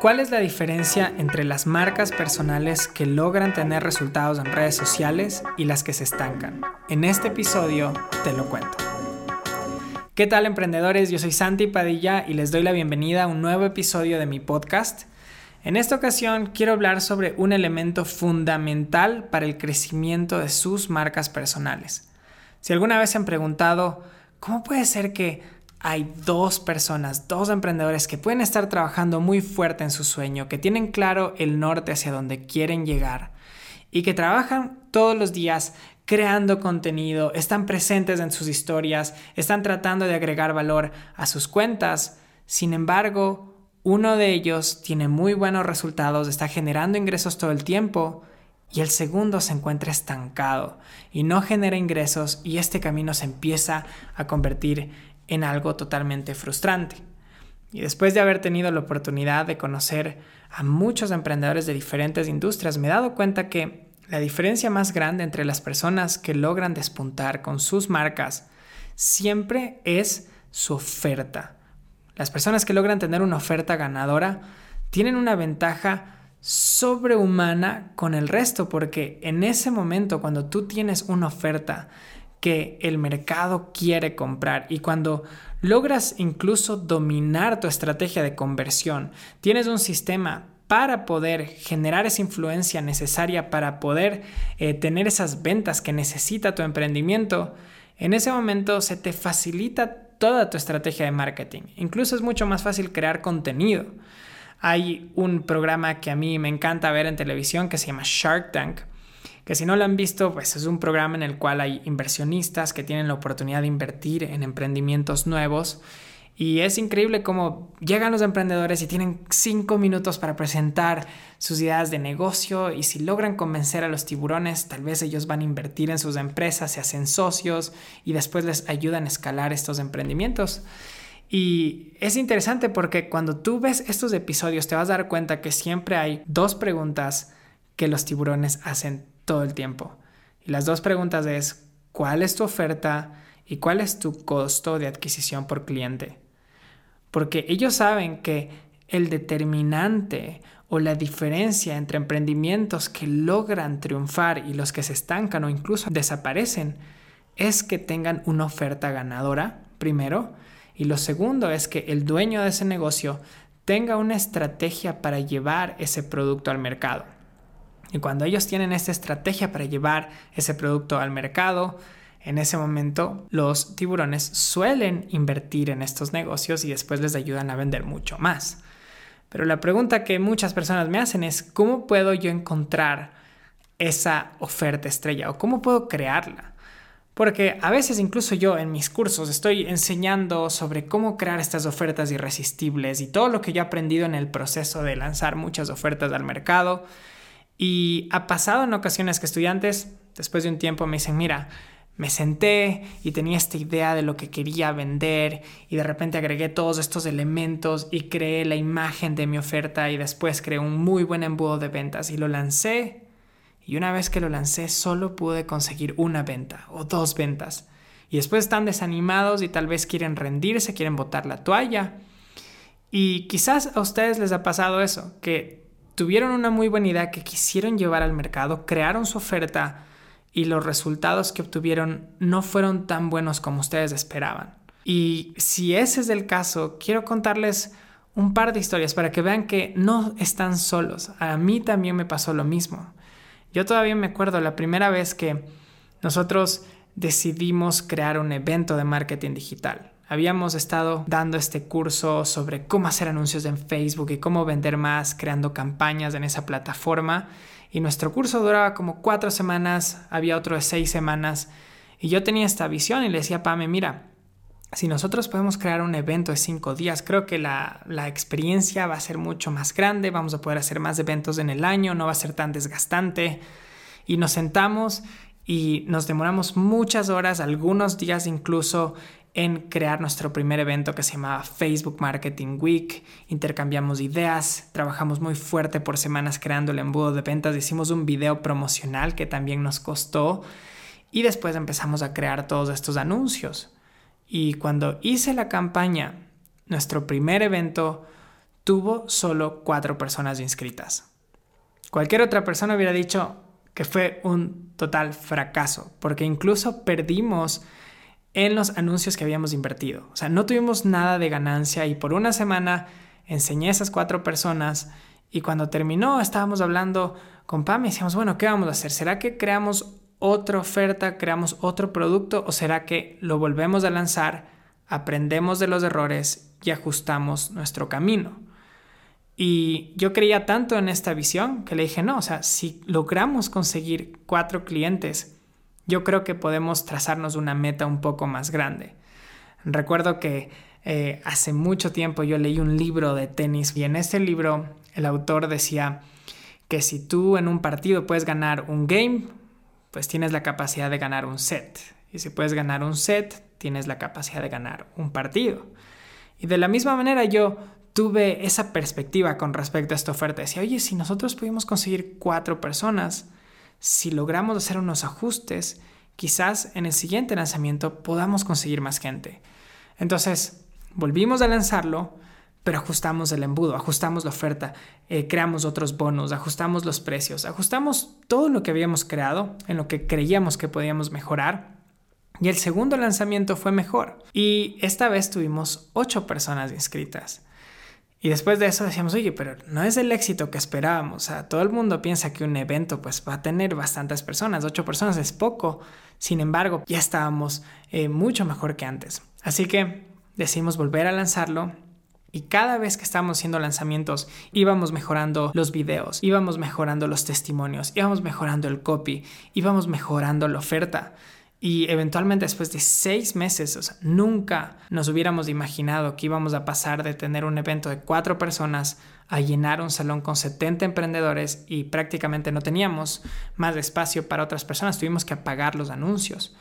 ¿Cuál es la diferencia entre las marcas personales que logran tener resultados en redes sociales y las que se estancan? En este episodio te lo cuento. ¿Qué tal emprendedores? Yo soy Santi Padilla y les doy la bienvenida a un nuevo episodio de mi podcast. En esta ocasión quiero hablar sobre un elemento fundamental para el crecimiento de sus marcas personales. Si alguna vez se han preguntado, ¿cómo puede ser que hay dos personas, dos emprendedores que pueden estar trabajando muy fuerte en su sueño, que tienen claro el norte hacia donde quieren llegar y que trabajan todos los días creando contenido, están presentes en sus historias, están tratando de agregar valor a sus cuentas. Sin embargo, uno de ellos tiene muy buenos resultados, está generando ingresos todo el tiempo y el segundo se encuentra estancado y no genera ingresos y este camino se empieza a convertir en algo totalmente frustrante. Y después de haber tenido la oportunidad de conocer a muchos emprendedores de diferentes industrias, me he dado cuenta que la diferencia más grande entre las personas que logran despuntar con sus marcas siempre es su oferta. Las personas que logran tener una oferta ganadora tienen una ventaja sobrehumana con el resto porque en ese momento cuando tú tienes una oferta que el mercado quiere comprar y cuando logras incluso dominar tu estrategia de conversión, tienes un sistema para poder generar esa influencia necesaria para poder eh, tener esas ventas que necesita tu emprendimiento, en ese momento se te facilita toda tu estrategia de marketing. Incluso es mucho más fácil crear contenido. Hay un programa que a mí me encanta ver en televisión que se llama Shark Tank que si no lo han visto, pues es un programa en el cual hay inversionistas que tienen la oportunidad de invertir en emprendimientos nuevos. Y es increíble cómo llegan los emprendedores y tienen cinco minutos para presentar sus ideas de negocio y si logran convencer a los tiburones, tal vez ellos van a invertir en sus empresas, se hacen socios y después les ayudan a escalar estos emprendimientos. Y es interesante porque cuando tú ves estos episodios te vas a dar cuenta que siempre hay dos preguntas que los tiburones hacen todo el tiempo. Y las dos preguntas es, ¿cuál es tu oferta y cuál es tu costo de adquisición por cliente? Porque ellos saben que el determinante o la diferencia entre emprendimientos que logran triunfar y los que se estancan o incluso desaparecen es que tengan una oferta ganadora, primero, y lo segundo es que el dueño de ese negocio tenga una estrategia para llevar ese producto al mercado. Y cuando ellos tienen esta estrategia para llevar ese producto al mercado, en ese momento los tiburones suelen invertir en estos negocios y después les ayudan a vender mucho más. Pero la pregunta que muchas personas me hacen es, ¿cómo puedo yo encontrar esa oferta estrella o cómo puedo crearla? Porque a veces incluso yo en mis cursos estoy enseñando sobre cómo crear estas ofertas irresistibles y todo lo que yo he aprendido en el proceso de lanzar muchas ofertas al mercado y ha pasado en ocasiones que estudiantes, después de un tiempo, me dicen, mira, me senté y tenía esta idea de lo que quería vender y de repente agregué todos estos elementos y creé la imagen de mi oferta y después creé un muy buen embudo de ventas y lo lancé. Y una vez que lo lancé solo pude conseguir una venta o dos ventas. Y después están desanimados y tal vez quieren rendirse, quieren botar la toalla. Y quizás a ustedes les ha pasado eso, que tuvieron una muy buena idea que quisieron llevar al mercado, crearon su oferta y los resultados que obtuvieron no fueron tan buenos como ustedes esperaban. Y si ese es el caso, quiero contarles un par de historias para que vean que no están solos. A mí también me pasó lo mismo. Yo todavía me acuerdo la primera vez que nosotros decidimos crear un evento de marketing digital. Habíamos estado dando este curso sobre cómo hacer anuncios en Facebook y cómo vender más creando campañas en esa plataforma. Y nuestro curso duraba como cuatro semanas, había otro de seis semanas. Y yo tenía esta visión y le decía a Pame, mira, si nosotros podemos crear un evento de cinco días, creo que la, la, experiencia va a ser mucho más grande, vamos a poder hacer más eventos en el año, no va a ser tan desgastante. Y nos sentamos y nos demoramos muchas horas, algunos días incluso en crear nuestro primer evento que se llamaba Facebook Marketing Week. Intercambiamos ideas, trabajamos muy fuerte por semanas creando el embudo de ventas, hicimos un video promocional que también nos costó y después empezamos a crear todos estos anuncios. Y cuando hice la campaña, nuestro primer evento tuvo solo cuatro personas inscritas. Cualquier otra persona hubiera dicho que fue un total fracaso, porque incluso perdimos en los anuncios que habíamos invertido. O sea, no tuvimos nada de ganancia y por una semana enseñé a esas cuatro personas y cuando terminó estábamos hablando con Pam y decíamos, bueno, ¿qué vamos a hacer? ¿Será que creamos otra oferta, creamos otro producto o será que lo volvemos a lanzar, aprendemos de los errores y ajustamos nuestro camino? Y yo creía tanto en esta visión que le dije, no, o sea, si logramos conseguir cuatro clientes, yo creo que podemos trazarnos una meta un poco más grande. Recuerdo que eh, hace mucho tiempo yo leí un libro de tenis y en ese libro el autor decía que si tú en un partido puedes ganar un game, pues tienes la capacidad de ganar un set. Y si puedes ganar un set, tienes la capacidad de ganar un partido. Y de la misma manera yo tuve esa perspectiva con respecto a esta oferta. Decía, oye, si nosotros pudimos conseguir cuatro personas, si logramos hacer unos ajustes, quizás en el siguiente lanzamiento podamos conseguir más gente. Entonces, volvimos a lanzarlo, pero ajustamos el embudo, ajustamos la oferta, eh, creamos otros bonos, ajustamos los precios, ajustamos todo lo que habíamos creado, en lo que creíamos que podíamos mejorar. Y el segundo lanzamiento fue mejor. Y esta vez tuvimos ocho personas inscritas. Y después de eso decíamos, oye, pero no es el éxito que esperábamos. Todo el mundo piensa que un evento pues va a tener bastantes personas, ocho personas es poco. Sin embargo, ya estábamos eh, mucho mejor que antes. Así que decidimos volver a lanzarlo. Y cada vez que estábamos haciendo lanzamientos, íbamos mejorando los videos, íbamos mejorando los testimonios, íbamos mejorando el copy, íbamos mejorando la oferta. Y eventualmente después de seis meses, nunca nos hubiéramos imaginado que íbamos a pasar de tener un evento de cuatro personas a llenar un salón con 70 emprendedores y prácticamente no teníamos más espacio para otras personas, tuvimos que apagar los anuncios.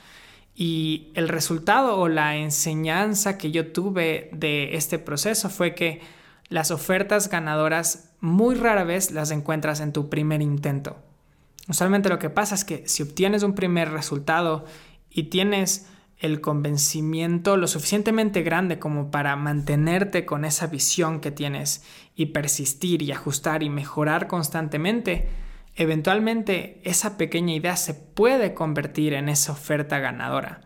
Y el resultado o la enseñanza que yo tuve de este proceso fue que las ofertas ganadoras muy rara vez las encuentras en tu primer intento. Usualmente lo que pasa es que si obtienes un primer resultado y tienes el convencimiento lo suficientemente grande como para mantenerte con esa visión que tienes y persistir y ajustar y mejorar constantemente, eventualmente esa pequeña idea se puede convertir en esa oferta ganadora.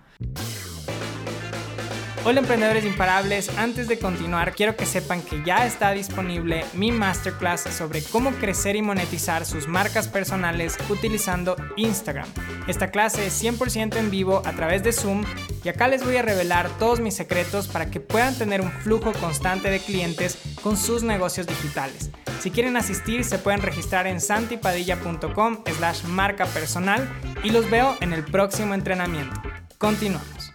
Hola emprendedores imparables, antes de continuar quiero que sepan que ya está disponible mi masterclass sobre cómo crecer y monetizar sus marcas personales utilizando Instagram. Esta clase es 100% en vivo a través de Zoom y acá les voy a revelar todos mis secretos para que puedan tener un flujo constante de clientes con sus negocios digitales. Si quieren asistir se pueden registrar en santipadilla.com slash marca personal y los veo en el próximo entrenamiento. Continuamos.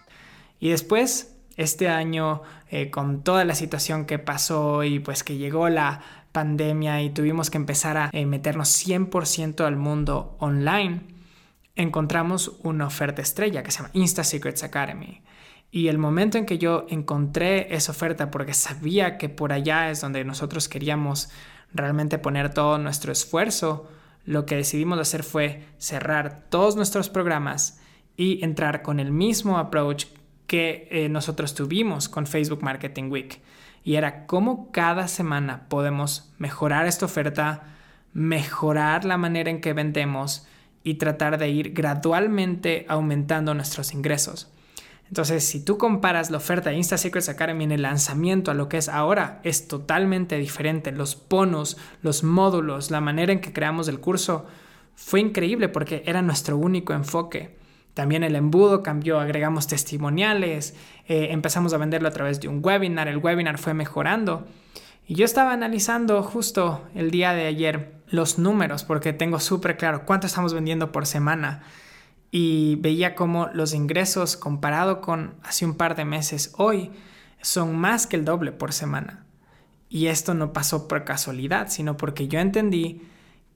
Y después este año eh, con toda la situación que pasó y pues que llegó la pandemia y tuvimos que empezar a eh, meternos 100% al mundo online, encontramos una oferta estrella que se llama Insta Secrets Academy. Y el momento en que yo encontré esa oferta, porque sabía que por allá es donde nosotros queríamos realmente poner todo nuestro esfuerzo, lo que decidimos hacer fue cerrar todos nuestros programas y entrar con el mismo approach que eh, nosotros tuvimos con Facebook Marketing Week. Y era cómo cada semana podemos mejorar esta oferta, mejorar la manera en que vendemos y tratar de ir gradualmente aumentando nuestros ingresos. Entonces, si tú comparas la oferta de Insta Secrets Academy en el lanzamiento a lo que es ahora, es totalmente diferente. Los bonos, los módulos, la manera en que creamos el curso fue increíble porque era nuestro único enfoque. También el embudo cambió, agregamos testimoniales, eh, empezamos a venderlo a través de un webinar, el webinar fue mejorando. Y yo estaba analizando justo el día de ayer los números porque tengo súper claro cuánto estamos vendiendo por semana y veía cómo los ingresos comparado con hace un par de meses hoy son más que el doble por semana. Y esto no pasó por casualidad, sino porque yo entendí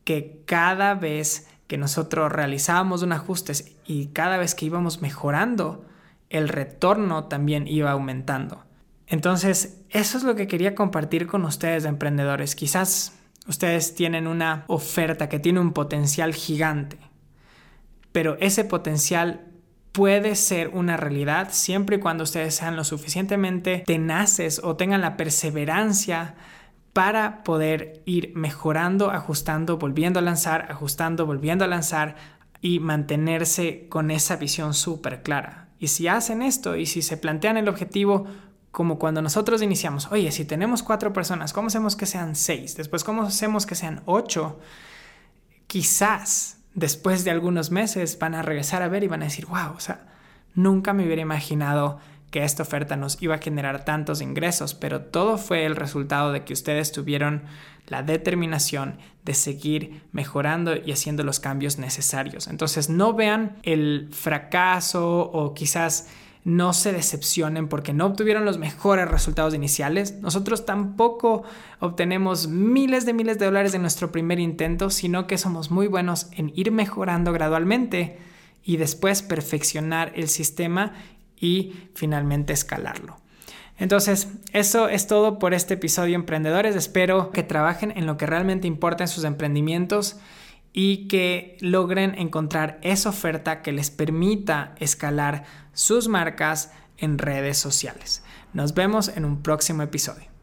que cada vez que nosotros realizábamos un ajuste y cada vez que íbamos mejorando, el retorno también iba aumentando. Entonces, eso es lo que quería compartir con ustedes, emprendedores. Quizás ustedes tienen una oferta que tiene un potencial gigante, pero ese potencial puede ser una realidad siempre y cuando ustedes sean lo suficientemente tenaces o tengan la perseverancia para poder ir mejorando, ajustando, volviendo a lanzar, ajustando, volviendo a lanzar y mantenerse con esa visión súper clara. Y si hacen esto y si se plantean el objetivo como cuando nosotros iniciamos, oye, si tenemos cuatro personas, ¿cómo hacemos que sean seis? Después, ¿cómo hacemos que sean ocho? Quizás después de algunos meses van a regresar a ver y van a decir, wow, o sea, nunca me hubiera imaginado que esta oferta nos iba a generar tantos ingresos, pero todo fue el resultado de que ustedes tuvieron la determinación de seguir mejorando y haciendo los cambios necesarios. Entonces no vean el fracaso o quizás no se decepcionen porque no obtuvieron los mejores resultados iniciales. Nosotros tampoco obtenemos miles de miles de dólares en nuestro primer intento, sino que somos muy buenos en ir mejorando gradualmente y después perfeccionar el sistema y finalmente escalarlo. Entonces, eso es todo por este episodio, emprendedores. Espero que trabajen en lo que realmente importa en sus emprendimientos y que logren encontrar esa oferta que les permita escalar sus marcas en redes sociales. Nos vemos en un próximo episodio.